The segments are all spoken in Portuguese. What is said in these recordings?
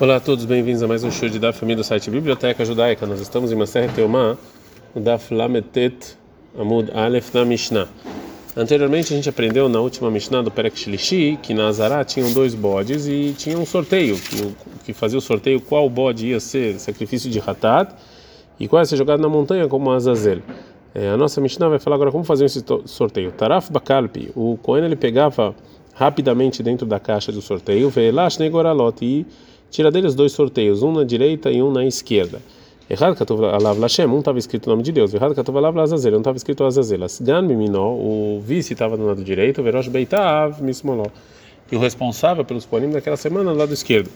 Olá a todos, bem-vindos a mais um show de da família do site Biblioteca Judaica. Nós estamos em Maser Teomá, no Daf Lametet Amud Aleph na Mishnah. Anteriormente a gente aprendeu na última Mishnah do Perek Shlishi que na Azará tinham dois bodes e tinha um sorteio, que fazia o sorteio qual bode ia ser sacrifício de Hatat e qual ia ser jogado na montanha como Azazel. É, a nossa Mishnah vai falar agora como fazer esse sorteio. Taraf Bakalpi, o Cohen ele pegava rapidamente dentro da caixa do sorteio, Velash Negoralot e tira deles dois sorteios, um na direita e um na esquerda. Errado Katuv Alav Lashem, um estava escrito o nome de Deus, errado Katuv Alav Lazazel, um estava escrito Azazel. Asgan Miminó, o vice estava do lado direito, Verosh Beitav Mismoló. E o responsável pelos ponim daquela semana do lado esquerdo.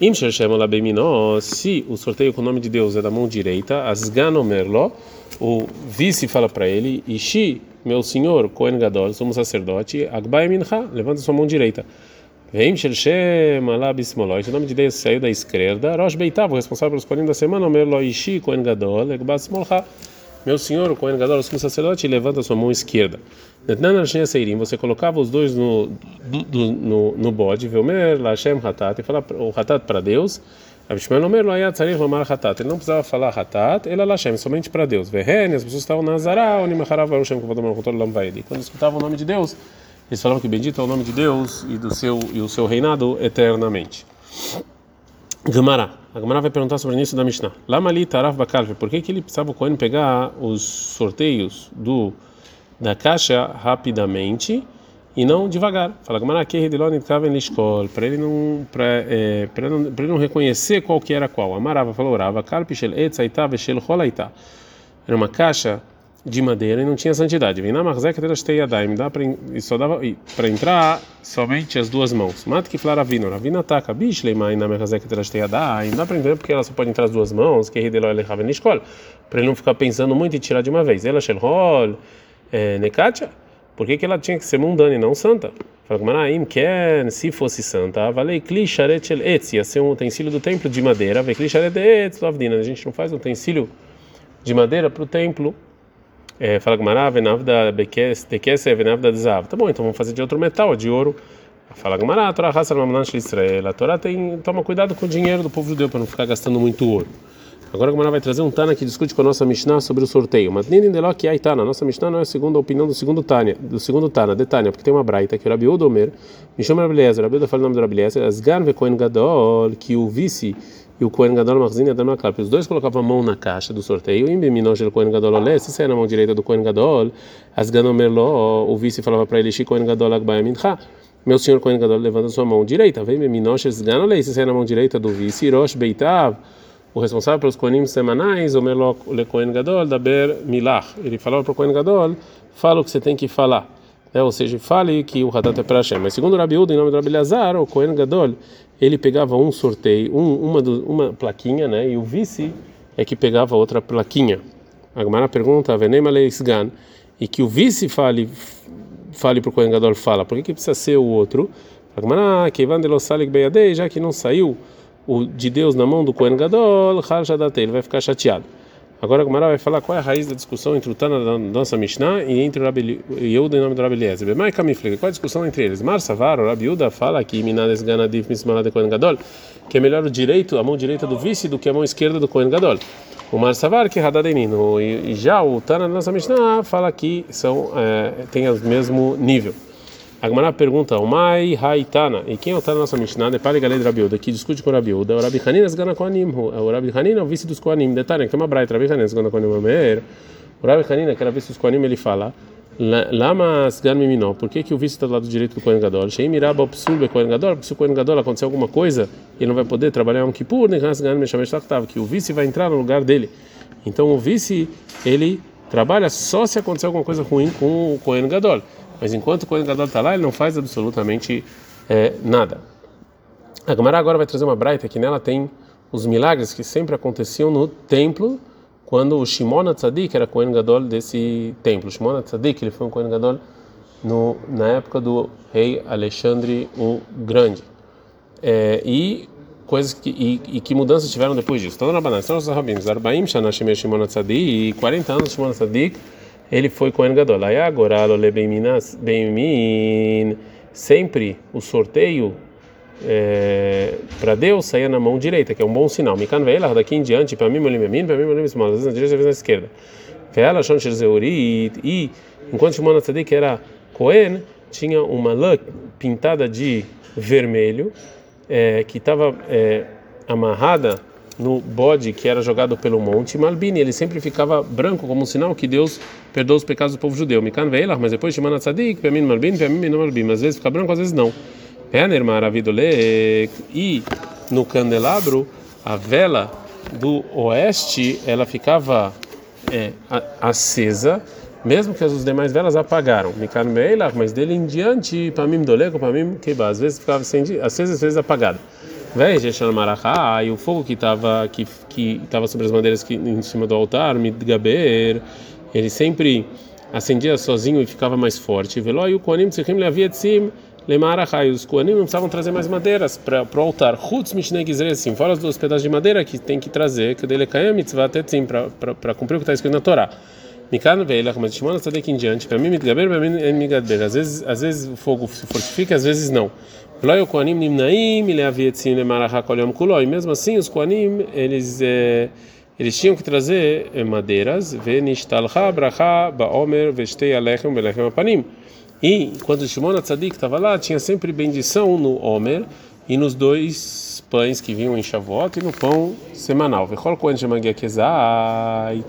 Im Shem Alabeminó, se o sorteio com o nome de Deus é da mão direita, Asgan Omerlo, o vice fala para ele, Ishi, meu senhor, Kohen Gadol, somos sacerdote, Agbai Mincha, levanta sua mão direita. Vem Shem Alabismoló, o nome de Deus saiu da esquerda, Rosh Beitav, o responsável pelos Kohen da semana, Omerlo Ishi, Kohen Gadol, Agbasmolcha. Meu senhor, o Kohen Gadol, somos sacerdote, levanta sua mão esquerda. Você colocava os dois no, no, no, no bode, Velmer, Lashem Hatat, e falava o Hatat para Deus. Ele não precisava falar Hatat, ele Lashem, somente para Deus. Vehen, as pessoas estavam na Zará, quando escutavam o nome de Deus, eles falavam que bendito é o nome de Deus e, do seu, e o seu reinado eternamente. Gemara. A Gemara vai perguntar sobre o início da Mishnah. Lamali Taraf Bakalve, por que, que ele precisava o Cohen pegar os sorteios do da caixa rapidamente e não devagar. Fala Gemara que Redilon Kaven Lishkol, para ele não para é, para não, ele não reconhecer qual que era qual. Amarava falou Rava Kalpishel Etzaita Veshel Holaita. Era uma caixa de madeira e não tinha santidade. Vem na Marzeka Terasteiadaim, dá para só dava para entrar somente as duas mãos. Mata que flara vino, ravina ataca, bishleimai na Marzeka Terasteiadaim, dá para entender porque ela só pode entrar as duas mãos, que Redilon ele Raven Lishkol, para ele não ficar pensando muito e tirar de uma vez. Ela Shel Hol é, Nekatia, por que, que ela tinha que ser mundana e não santa? Fala que Manaim Ken, se fosse santa, valei Klisharet Shel Etz, ia ser um utensílio do templo de madeira, vê Klisharet Etz Lavdina, a gente não faz um utensílio de madeira para o templo. É, fala que Mará, Venavda Bekese, Venavda Zav. Tá bom, então vamos fazer de outro metal, de ouro. Fala que Mará, a Torá raça de Israel. A Torá tem, toma cuidado com o dinheiro do povo judeu para não ficar gastando muito ouro. Agora a vai trazer um Tana que discute com a nossa Mishnah sobre o sorteio. Mas nem de lá que aí Tana. Nossa Mishnah não é a segunda opinião do segundo Tânia, do segundo Tana, de Tânia, porque tem uma braita que o Rabi Odomer, me chama Rabi Rabi fala o nome do Rabi Eliezer, Asgan ve Kohen Gadol, que o vice e o Kohen Gadol Marzin e Adam Os dois colocavam a mão na caixa do sorteio, em Beminoj Kohen Gadol Olé, se saia na mão direita do Kohen Gadol, Asgan Omerlo, o vice falava para ele, Shi Kohen Gadol Agbaia Mincha. Meu senhor Kohen Gadol levanta sua mão direita, vem Beminoj Asgan Olé, se saia na mão direita do vice, Rosh Beitav o responsável pelos Kohanim semanais, o Melo le Kohen Gadol, Daber Milach. Ele falava para o Kohen Gadol, fala o que você tem que falar. É, ou seja, fale que o Hatat é para Hashem. Mas segundo o Rabi Uda, em nome do Rabi Lazar, o Kohen Gadol, ele pegava um sorteio, um, uma, uma plaquinha, né? E o vice é que pegava outra plaquinha. A Gemara pergunta, Venem Aleisgan, e que o vice fale, fale para o Kohen Gadol, fala, por que, que precisa ser o outro? A Gemara, Keivan de Losalik Beyadei, já que não saiu o de Deus na mão do Kohen Gadol, ele vai ficar chateado. Agora a Gumara vai falar qual é a raiz da discussão entre o Tana da nossa Mishnah e entre o Rabi Yehuda em nome do Rabi Eliezer. Bemai qual é a discussão entre eles? Mar Savar, o Rabi Yehuda fala que Minades Ganadif Mismalade Kohen Gadol, que é melhor o direito, a mão direita do vice do que a mão esquerda do Kohen Gadol. O Mar Savar que é Hadadenino. E já o Tana da nossa Mishnah fala que são, é, tem o mesmo nível. A Gemara pergunta, o Mai Haitana, e quem é o Tana nossa Mishnah? Depare galera de que discute com Rabiuda. O Rabi Hanina Zgana Koanim, o Rabi Hanina é o vice dos Koanim. Detalhe, que tem uma braita, Rabi Hanina Zgana Koanim. O Rabi Hanina, que era vice dos Koanim, ele fala, Lama Zgan Miminó, por que, que o vice está do lado direito do Kohen Gadol? Shei Miraba Opsul Be Kohen Gadol, porque se o Kohen Gadol acontecer alguma coisa, ele não vai poder trabalhar um Kippur, nem Zgan Meshamesh Taktav, que o vice vai entrar no lugar dele. Então o vice, ele trabalha só se acontecer alguma coisa ruim com o Kohen Gadol. Mas enquanto o Kohen Gadol está lá, ele não faz absolutamente é, nada. A Gamara agora vai trazer uma braita que nela tem os milagres que sempre aconteciam no templo quando o Shimon Tzadik era Kohen Gadol desse templo. O Shimon Tzadik ele foi um Kohen Gadol no, na época do rei Alexandre o Grande. É, e coisas que e, e, que mudanças tiveram depois disso. Então, na banana, estão os rabinos, Arbaim Shana Shimon Tzadik e 40 anos Shimon Tzadik ele foi Kohen Gadol. Aí agora, sempre o sorteio é, para Deus saía na mão direita, que é um bom sinal. Mikan ve'elach, daqui em diante, para mim, para mim, para mim, às vezes na direita, às vezes na esquerda. Ve'ela shon shirzeuri, e enquanto Shimon Tzadik era Cohen, tinha uma lã pintada de vermelho, é, que estava é, amarrada no bode que era jogado pelo monte Malbini, ele sempre ficava branco como um sinal que Deus perdoa os pecados do povo judeu. Mikan ve'elach, mas depois Shimon Tzadik, mim, Malbini, mim, Malbini, às vezes fica branco, às vezes não. Pener maravidole e no candelabro a vela do oeste ela ficava é, acesa mesmo que as demais velas apagaram. Mikan Meilach mas dele em diante para mim dolego para mim que às vezes ficava acesa às vezes apagada e o fogo que estava que que estava sobre as bandeiras que em cima do altar Midgaber ele sempre acendia sozinho e ficava mais forte Velo e o Koanim Tzechim Leavia Tzim Lemarachai, os Koanim não precisavam trazer mais madeiras para o altar. Chutz Mishnei Gizrei, assim, fora os dois pedaços de madeira que tem que trazer, que dele cai a mitzvah tetzim, para cumprir o que está escrito na Torá. Mikan veilach, mas Shimon está daqui em diante, para mim mitgaber, para mim é migaber. Às vezes, às vezes o fogo se fortifica, às vezes não. Loi o Koanim nimnaim, leavietzim lemarachá kolyom. E mesmo assim, os Koanim, eles... É, eles tinham que trazer madeiras, venishtalcha bracha baomer vestei alechem belechem apanim. E quando Shimon Tzadik estava lá, tinha sempre bendição no Homer e nos dois pães que vinham em Shavuot e no pão semanal. Vechol Kohen Shemagia Kezai,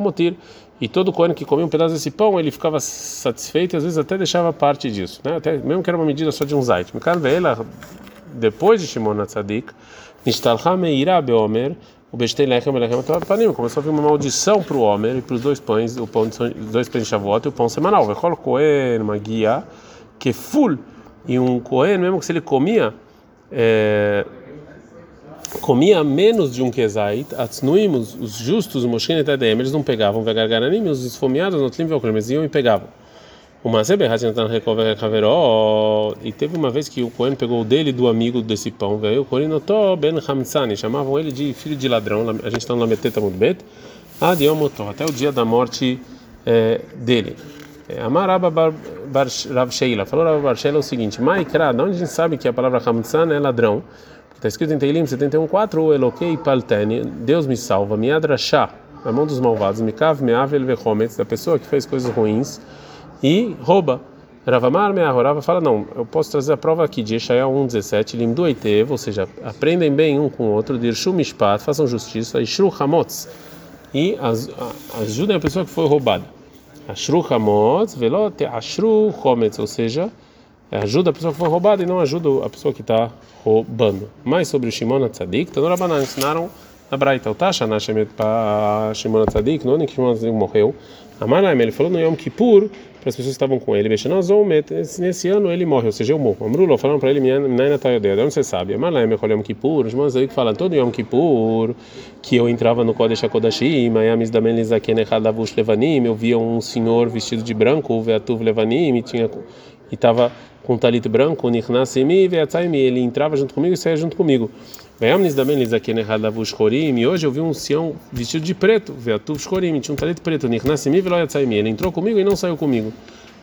Motir. E todo Kohen que comia um pedaço desse pão, ele ficava satisfeito e às vezes até deixava parte disso, né? Até, mesmo que era uma medida só de um zait. Depois de Shimon Tzadik, Nishtalcha Meira Beomer, o bestei lechem lechem panim começou a vir uma maldição para o homem e para os dois pães o pão de, dois pães de Shavuot e o pão semanal vechol kohen uma guia que full e um kohen mesmo que se ele comia é, comia menos de um kezait atznuimos os justos os moshkin et eles não pegavam vegargaranim os esfomeados não tlim eles iam e pegavam uma e teve uma vez que o Cohen pegou o dele do amigo desse pão, veio o Cohen notou Ben Hamzani, chamavam ele de filho de ladrão, a gente está no Lameteta Mudbet, até o dia da morte é, dele. Amaraba Rav Sheila, falou Rav Sheila o seguinte: Maikra, de onde a gente sabe que a palavra Hamzan é ladrão? Está escrito em Teilim 71:4, o Elokei Palteni, Deus me salva, me adrachá, na mão dos malvados, me kav meavel vechometz, da pessoa que fez coisas ruins e rouba. Ravamar Meahorava fala: não, eu posso trazer a prova aqui de Eshaia 1,17, Limdu Eitev, ou seja, aprendem bem um com o outro, Dirshu Mishpat, façam justiça, Ishru Hamotz, e ajudem a pessoa que foi roubada. Ashru Hamotz, Velote Ashru Hometz, ou seja, ajuda a pessoa que foi roubada e não ajuda a pessoa que está roubando. Mais sobre o Shimon Tzadik, Tanorabanan ensinaram na Braita, o Tasha Nashemet para Shimon Tzadik, não é que Shimon Tzadik morreu. Amalaim, ele falou no Yom Kippur para as pessoas que estavam com ele, nesse ano ele morre, ou seja, eu morro. Amrulo, falaram para ele, Minaina Tayodeia, de onde você sabe? Amalaim, eu Yom Kippur, aí que falam todo Yom Kippur, que eu entrava no Kodesh HaKodashim, Mayamis Damen Lizaken Echadavush Levanim, eu via um senhor vestido de branco, o Veatuv Levanim, e tinha e estava com um talit branco, Nichnasimi, Veatzaimi, ele entrava junto comigo e saía junto comigo. Veamnis da Benis aqui na Hadavush Chorim, e hoje eu vi um sião vestido de preto, Veatuv Chorim, tinha um talit preto, Nichnasimi, Veloyatzaimi, ele entrou comigo e não saiu comigo.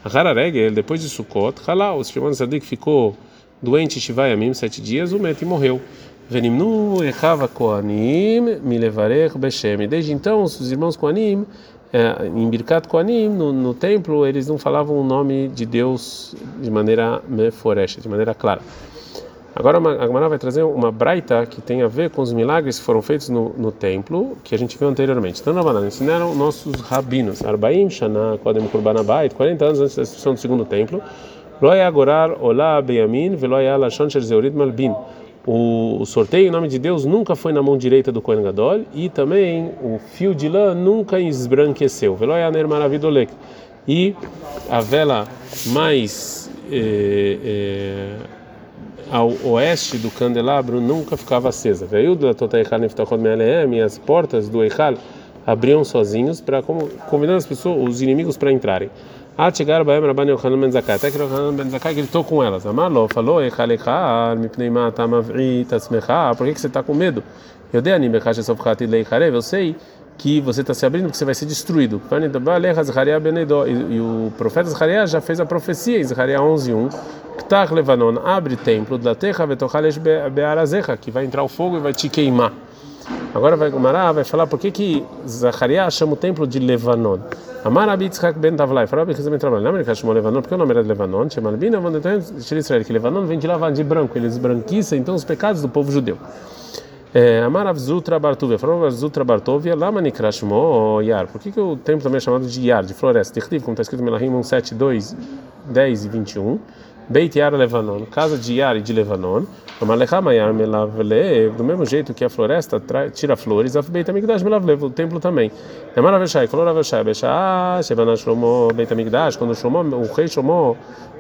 Hararegel, depois de Sukkot, Halal, o Shimon Sadik ficou doente, Shivayamim, sete dias, o Met morreu. Venimnu Echava Koanim, Milevarech Beshem. Desde então, os irmãos Koanim é, em Birkat Koanim, no, no, templo, eles não falavam o nome de Deus de maneira meforesha, de maneira clara. Agora a Gemara vai trazer uma braita que tem a ver com os milagres que foram feitos no, no templo, que a gente viu anteriormente. Então, na ensinaram nossos rabinos, Arbaim, Shana, Kodem Kurban Abayit, 40 anos antes da destruição do segundo templo, é Agorar, Olá, Beyamin, Veloya Lashon Sherzeurid Malbin o, o, sorteio em nome de Deus nunca foi na mão direita do Kohen Gadol e também o fio de lã nunca esbranqueceu. Veloyaner maravidolek. E a vela mais eh, eh, ao oeste do candelabro nunca ficava acesa. Veio da e as portas do Eichal abriam sozinhos para convidando as pessoas, os inimigos para entrarem. Ah, chegaram Baem Rabban Yochanan Ben Zakkai. Até que Yochanan Ben Zakkai gritou com elas. Amaló falou: Echalechar, mipnei mata mavri tatzmecha. Por que você está com medo? Eu dei anime sofchat leicharev. Eu sei que você está se abrindo, que você vai ser destruído. E o profeta Zachariah já fez a profecia em Zachariah 11:1, Ktach Levanon, abre templo da terra, que vai entrar o fogo e vai te queimar. Agora vai Mará vai falar por que que Zachariah chama o templo de Levanon. Amar Abitzhak ben Tavlai, falou Abitzhak ben Tavlai, lembra que ele chamou Levanon? Porque o nome era de Levanon, chama Albina, Israel, que Levanon vem de lavar de branco, eles branquiçam então os pecados do povo judeu. Amar Avzutra Bartuvia, falou Avzutra Bartuvia, Lama Nikrashmo Yar. Por que, que o templo também é chamado de Yar, de floresta? Como está escrito em Melahim 1, 7, 2, 10 e 21. Beit Yar Levanon, casa de Yar e de Levanon. Do mesmo jeito que a floresta tira flores, o templo também. Quando Shlomo, o rei Shlomo,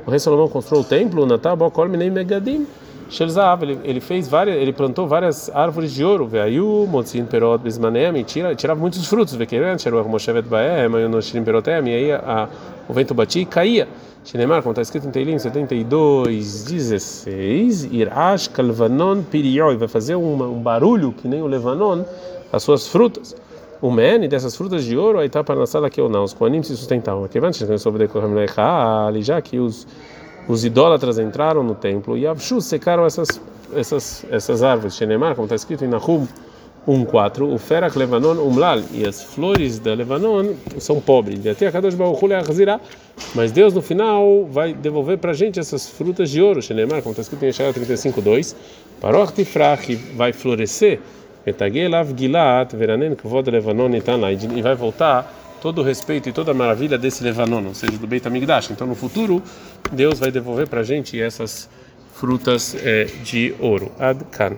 o rei Salomão construiu o templo, Natabó, Kolminei Megadim. Shelzav, ele, ele fez várias, ele plantou várias árvores de ouro, veio Motzin Perot Bismanem, tira, tirava muitos frutos, Vequeran, Sheruach Moshevet Baem, Mayonoshirim Perotem, e aí a, o vento batia e caía. Shinemar, como está escrito em Teilim 72, 16, Irash Kalvanon Pirioi, vai fazer uma, um barulho que nem o Levanon, as suas frutas. O men dessas frutas de ouro, aí está para na sala que ou não, os coanim se sustentavam. Que antes sobre já que os os idólatras entraram no templo e Avshu secaram essas essas essas árvores. Shenemar, como está escrito em Nahum 1:4, o Ferak Levanon umlal e as flores da Levanon são pobres. Mas Deus no final vai devolver para a gente essas frutas de ouro. Shenemar, como está escrito em Yeshaya 35:2, Paroch Tifrach vai florescer. Metagelav Gilat Veranen Kvod Levanon e vai voltar todo o respeito e toda a maravilha desse Levanon, ou seja, do Beit HaMikdash. Então, no futuro, Deus vai devolver para a gente essas frutas é, de ouro. Ad Kan.